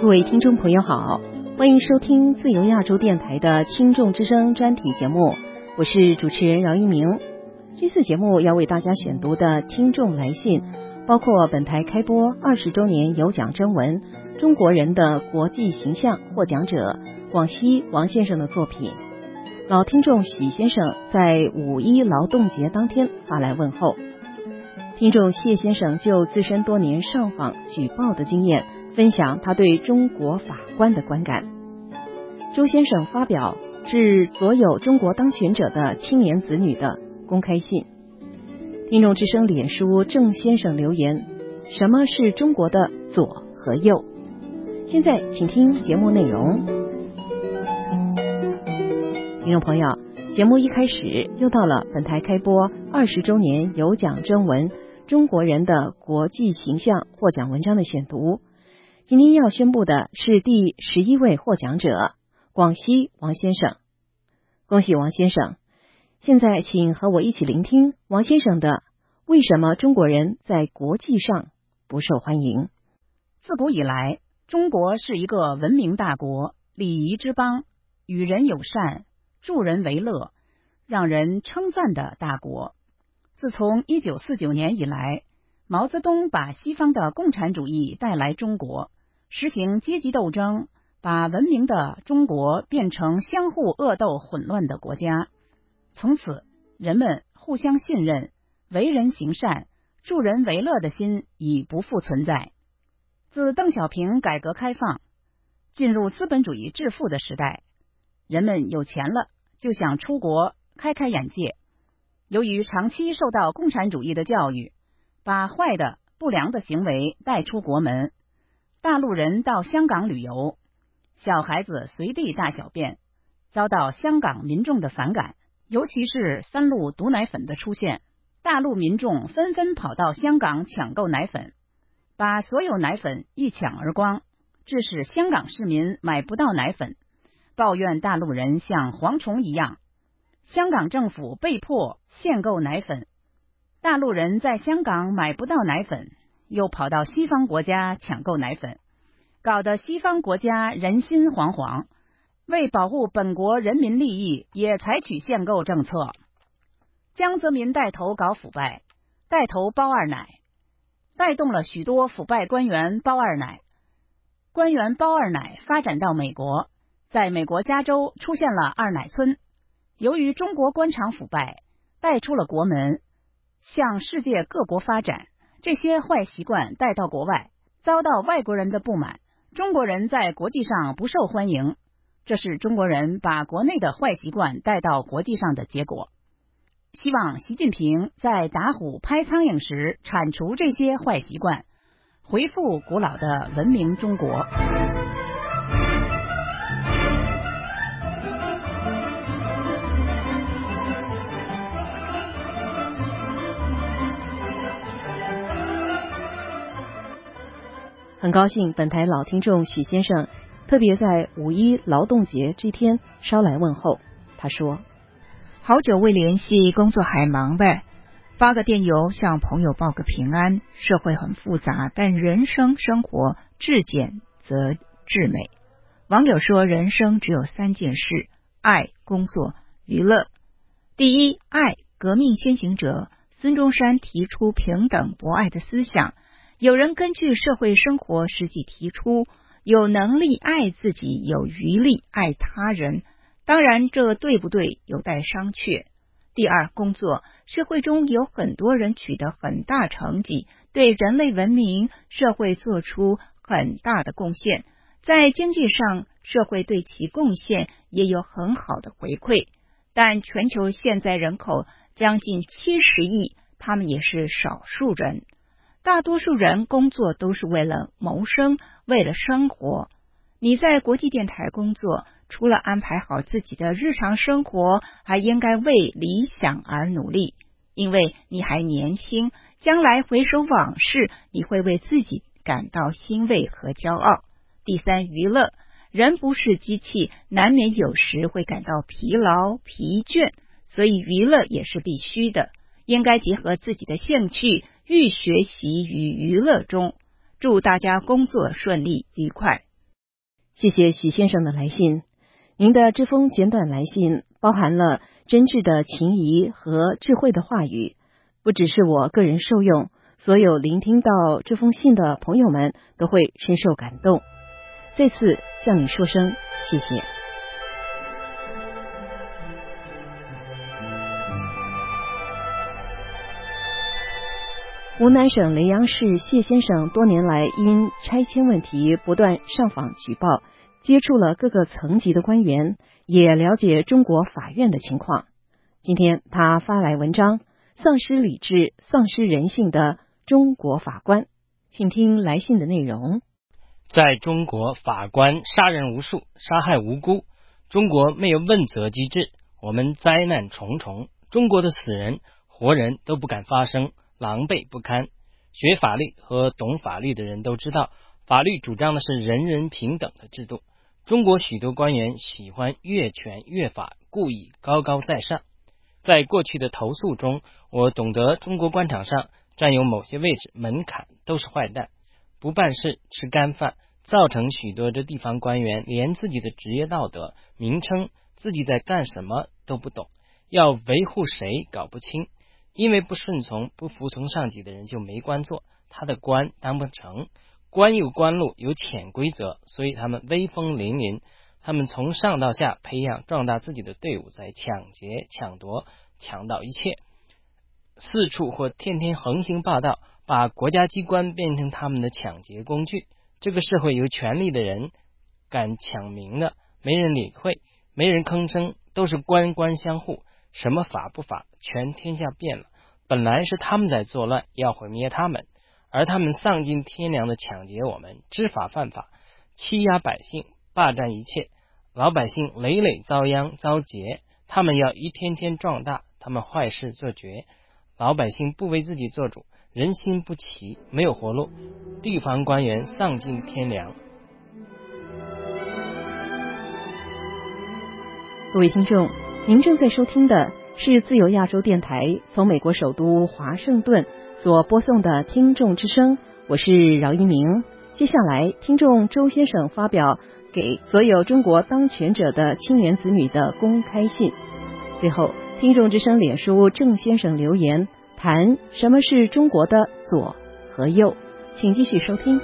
各位听众朋友好，欢迎收听自由亚洲电台的听众之声专题节目，我是主持人饶一鸣。这次节目要为大家选读的听众来信，包括本台开播二十周年有奖征文《中国人的国际形象》获奖者广西王先生的作品。老听众许先生在五一劳动节当天发来问候。听众谢先生就自身多年上访举报的经验。分享他对中国法官的观感。周先生发表致所有中国当权者的青年子女的公开信。听众之声脸书郑先生留言：什么是中国的左和右？现在请听节目内容。听众朋友，节目一开始又到了本台开播二十周年有奖征文《中国人的国际形象》获奖文章的选读。今天要宣布的是第十一位获奖者广西王先生，恭喜王先生！现在请和我一起聆听王先生的“为什么中国人在国际上不受欢迎”。自古以来，中国是一个文明大国、礼仪之邦、与人友善、助人为乐、让人称赞的大国。自从一九四九年以来，毛泽东把西方的共产主义带来中国。实行阶级斗争，把文明的中国变成相互恶斗、混乱的国家。从此，人们互相信任，为人行善、助人为乐的心已不复存在。自邓小平改革开放，进入资本主义致富的时代，人们有钱了就想出国开开眼界。由于长期受到共产主义的教育，把坏的、不良的行为带出国门。大陆人到香港旅游，小孩子随地大小便，遭到香港民众的反感。尤其是三鹿毒奶粉的出现，大陆民众纷纷跑到香港抢购奶粉，把所有奶粉一抢而光，致使香港市民买不到奶粉，抱怨大陆人像蝗虫一样。香港政府被迫限购奶粉，大陆人在香港买不到奶粉。又跑到西方国家抢购奶粉，搞得西方国家人心惶惶。为保护本国人民利益，也采取限购政策。江泽民带头搞腐败，带头包二奶，带动了许多腐败官员包二奶。官员包二奶发展到美国，在美国加州出现了二奶村。由于中国官场腐败，带出了国门，向世界各国发展。这些坏习惯带到国外，遭到外国人的不满。中国人在国际上不受欢迎，这是中国人把国内的坏习惯带到国际上的结果。希望习近平在打虎拍苍蝇时铲除这些坏习惯，回复古老的文明中国。很高兴，本台老听众许先生特别在五一劳动节这天捎来问候。他说：“好久未联系，工作还忙呗？发个电邮向朋友报个平安。社会很复杂，但人生生活至简则至美。网友说，人生只有三件事：爱、工作、娱乐。第一，爱。革命先行者孙中山提出平等博爱的思想。”有人根据社会生活实际提出，有能力爱自己，有余力爱他人。当然，这对不对有待商榷。第二，工作社会中有很多人取得很大成绩，对人类文明社会做出很大的贡献，在经济上社会对其贡献也有很好的回馈。但全球现在人口将近七十亿，他们也是少数人。大多数人工作都是为了谋生，为了生活。你在国际电台工作，除了安排好自己的日常生活，还应该为理想而努力，因为你还年轻。将来回首往事，你会为自己感到欣慰和骄傲。第三，娱乐，人不是机器，难免有时会感到疲劳、疲倦，所以娱乐也是必须的，应该结合自己的兴趣。寓学习与娱乐中，祝大家工作顺利愉快。谢谢许先生的来信。您的这封简短来信包含了真挚的情谊和智慧的话语，不只是我个人受用，所有聆听到这封信的朋友们都会深受感动。再次向你说声谢谢。湖南省耒阳市谢先生多年来因拆迁问题不断上访举报，接触了各个层级的官员，也了解中国法院的情况。今天他发来文章：丧失理智、丧失人性的中国法官，请听来信的内容。在中国，法官杀人无数，杀害无辜。中国没有问责机制，我们灾难重重。中国的死人、活人都不敢发声。狼狈不堪。学法律和懂法律的人都知道，法律主张的是人人平等的制度。中国许多官员喜欢越权越法，故意高高在上。在过去的投诉中，我懂得中国官场上占有某些位置门槛都是坏蛋，不办事吃干饭，造成许多的地方官员连自己的职业道德、名称、自己在干什么都不懂，要维护谁搞不清。因为不顺从、不服从上级的人就没官做，他的官当不成。官有官路，有潜规则，所以他们威风凛凛。他们从上到下培养、壮大自己的队伍，在抢劫、抢夺、抢到一切，四处或天天横行霸道，把国家机关变成他们的抢劫工具。这个社会有权力的人敢抢名的，没人理会，没人吭声，都是官官相护。什么法不法，全天下变了。本来是他们在作乱，要毁灭他们，而他们丧尽天良的抢劫我们，知法犯法，欺压百姓，霸占一切，老百姓累累遭殃遭劫。他们要一天天壮大，他们坏事做绝，老百姓不为自己做主，人心不齐，没有活路。地方官员丧尽天良。各位听众。您正在收听的是自由亚洲电台从美国首都华盛顿所播送的听众之声，我是饶一鸣。接下来，听众周先生发表给所有中国当权者的青年子女的公开信。最后，听众之声脸书郑先生留言谈什么是中国的左和右，请继续收听。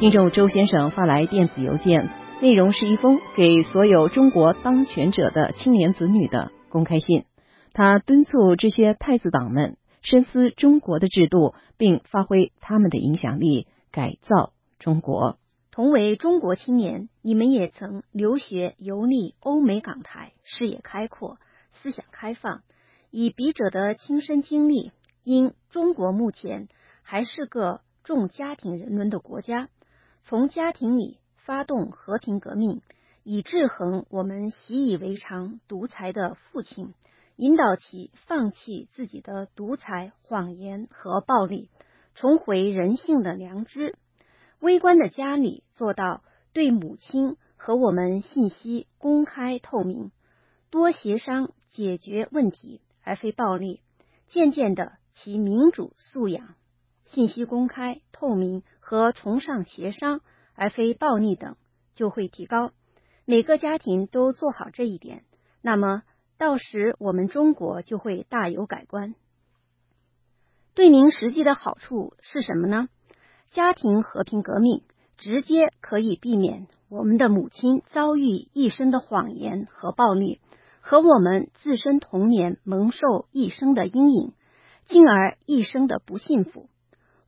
听众周先生发来电子邮件。内容是一封给所有中国当权者的青年子女的公开信，他敦促这些太子党们深思中国的制度，并发挥他们的影响力，改造中国。同为中国青年，你们也曾留学游历欧美港台，视野开阔，思想开放。以笔者的亲身经历，因中国目前还是个重家庭人伦的国家，从家庭里。发动和平革命，以制衡我们习以为常独裁的父亲，引导其放弃自己的独裁、谎言和暴力，重回人性的良知。微观的家里做到对母亲和我们信息公开透明，多协商解决问题，而非暴力。渐渐的，其民主素养、信息公开透明和崇尚协商。而非暴力等就会提高。每个家庭都做好这一点，那么到时我们中国就会大有改观。对您实际的好处是什么呢？家庭和平革命直接可以避免我们的母亲遭遇一生的谎言和暴力，和我们自身童年蒙受一生的阴影，进而一生的不幸福。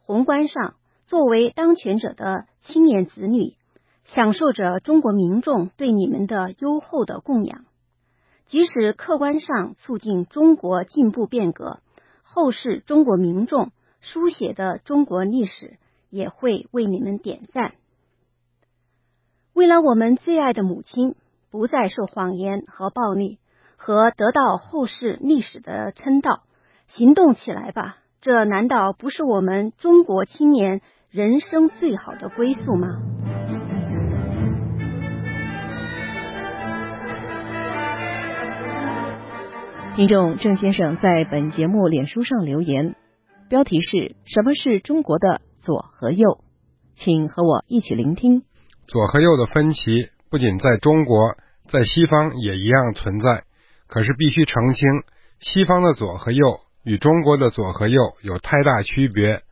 宏观上。作为当权者的青年子女，享受着中国民众对你们的优厚的供养。即使客观上促进中国进步变革，后世中国民众书写的中国历史也会为你们点赞。为了我们最爱的母亲不再受谎言和暴力，和得到后世历史的称道，行动起来吧！这难道不是我们中国青年？人生最好的归宿吗？听众郑先生在本节目脸书上留言，标题是什么是中国的左和右？请和我一起聆听。左和右的分歧不仅在中国，在西方也一样存在。可是必须澄清，西方的左和右与中国的左和右有太大区别。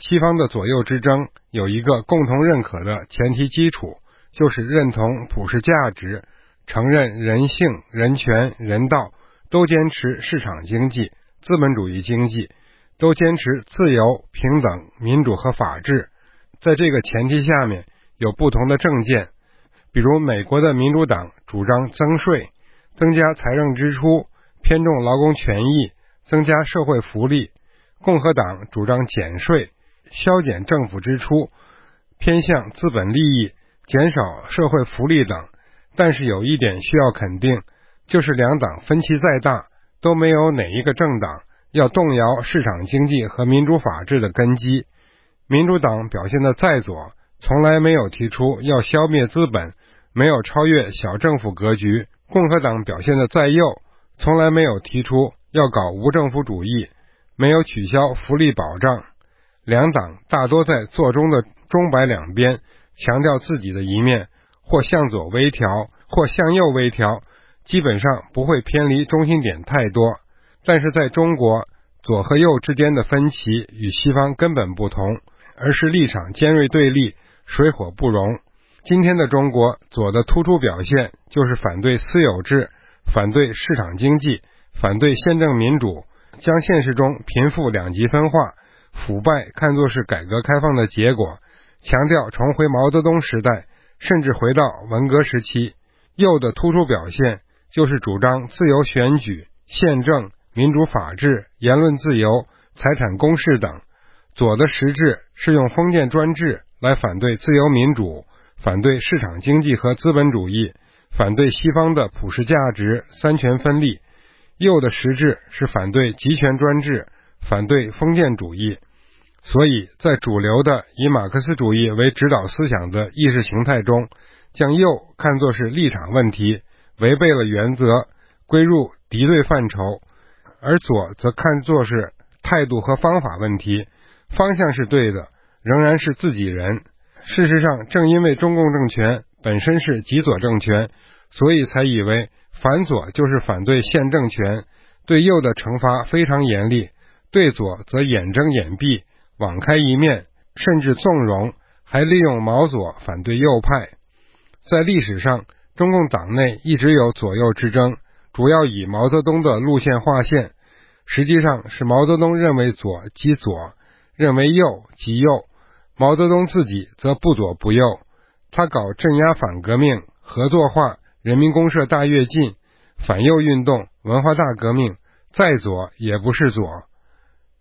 西方的左右之争有一个共同认可的前提基础，就是认同普世价值，承认人性、人权、人道，都坚持市场经济、资本主义经济，都坚持自由、平等、民主和法治。在这个前提下面，有不同的政见，比如美国的民主党主张增税。增加财政支出，偏重劳工权益，增加社会福利；共和党主张减税，削减政府支出，偏向资本利益，减少社会福利等。但是有一点需要肯定，就是两党分歧再大，都没有哪一个政党要动摇市场经济和民主法治的根基。民主党表现的再左，从来没有提出要消灭资本，没有超越小政府格局。共和党表现的再右，从来没有提出要搞无政府主义，没有取消福利保障。两党大多在座中的中摆两边，强调自己的一面，或向左微调，或向右微调，基本上不会偏离中心点太多。但是在中国，左和右之间的分歧与西方根本不同，而是立场尖锐对立，水火不容。今天的中国左的突出表现就是反对私有制，反对市场经济，反对宪政民主，将现实中贫富两极分化、腐败看作是改革开放的结果，强调重回毛泽东时代，甚至回到文革时期。右的突出表现就是主张自由选举、宪政、民主法治、言论自由、财产公示等。左的实质是用封建专制来反对自由民主。反对市场经济和资本主义，反对西方的普世价值、三权分立；右的实质是反对集权专制，反对封建主义。所以在主流的以马克思主义为指导思想的意识形态中，将右看作是立场问题，违背了原则，归入敌对范畴；而左则看作是态度和方法问题，方向是对的，仍然是自己人。事实上，正因为中共政权本身是极左政权，所以才以为反左就是反对现政权，对右的惩罚非常严厉，对左则眼睁眼闭，网开一面，甚至纵容，还利用毛左反对右派。在历史上，中共党内一直有左右之争，主要以毛泽东的路线划线，实际上是毛泽东认为左即左，认为右即右。毛泽东自己则不左不右，他搞镇压反革命、合作化、人民公社大跃进、反右运动、文化大革命，再左也不是左。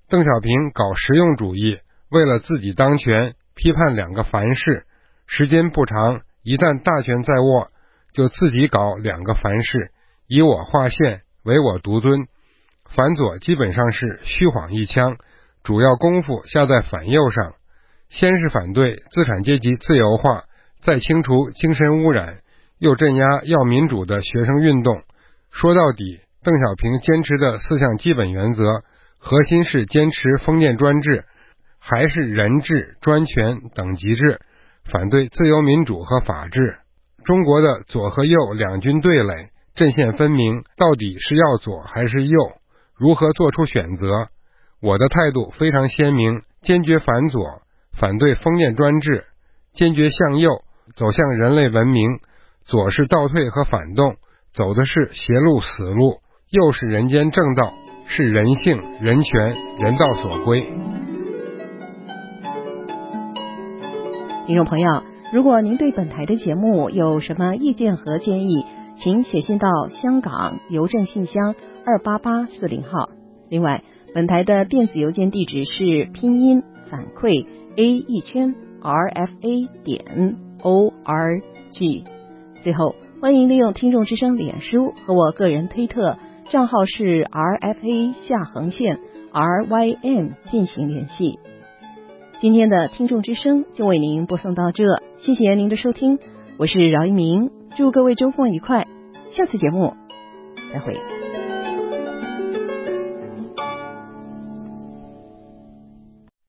邓小平搞实用主义，为了自己当权，批判两个凡是，时间不长，一旦大权在握，就自己搞两个凡是，以我划线，唯我独尊。反左基本上是虚晃一枪，主要功夫下在反右上。先是反对资产阶级自由化，再清除精神污染，又镇压要民主的学生运动。说到底，邓小平坚持的四项基本原则，核心是坚持封建专制，还是人治、专权、等级制，反对自由民主和法治。中国的左和右两军对垒，阵线分明，到底是要左还是右？如何做出选择？我的态度非常鲜明，坚决反左。反对封建专制，坚决向右走向人类文明。左是倒退和反动，走的是邪路死路；右是人间正道，是人性、人权、人道所归。听众朋友，如果您对本台的节目有什么意见和建议，请写信到香港邮政信箱二八八四零号。另外，本台的电子邮件地址是拼音反馈。a 一圈 rfa 点 org。最后，欢迎利用听众之声脸书和我个人推特账号是 rfa 下横线 rym 进行联系。今天的听众之声就为您播送到这，谢谢您的收听，我是饶一鸣，祝各位周末愉快，下次节目再会。